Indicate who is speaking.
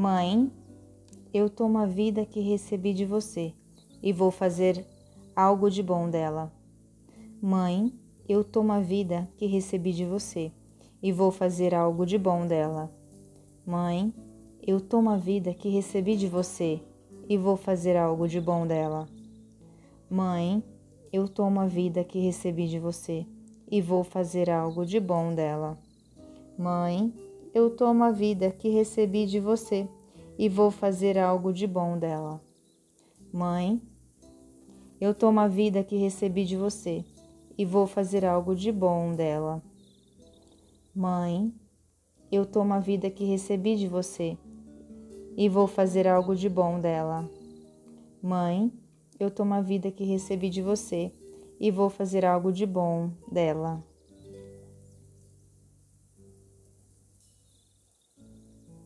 Speaker 1: Mãe, eu tomo a vida que recebi de você e vou fazer algo de bom dela. Mãe, eu tomo a vida que recebi de você e vou fazer algo de bom dela. Mãe, eu tomo a vida que recebi de você e vou fazer algo de bom dela. Mãe, eu tomo a vida que recebi de você e vou fazer algo de bom dela. Mãe, eu tomo a vida que recebi de você e vou fazer algo de bom dela. Mãe, eu tomo a vida que recebi de você e vou fazer algo de bom dela. Mãe, eu tomo a vida que recebi de você e vou fazer algo de bom dela. Mãe, eu tomo a vida que recebi de você e vou fazer algo de bom dela.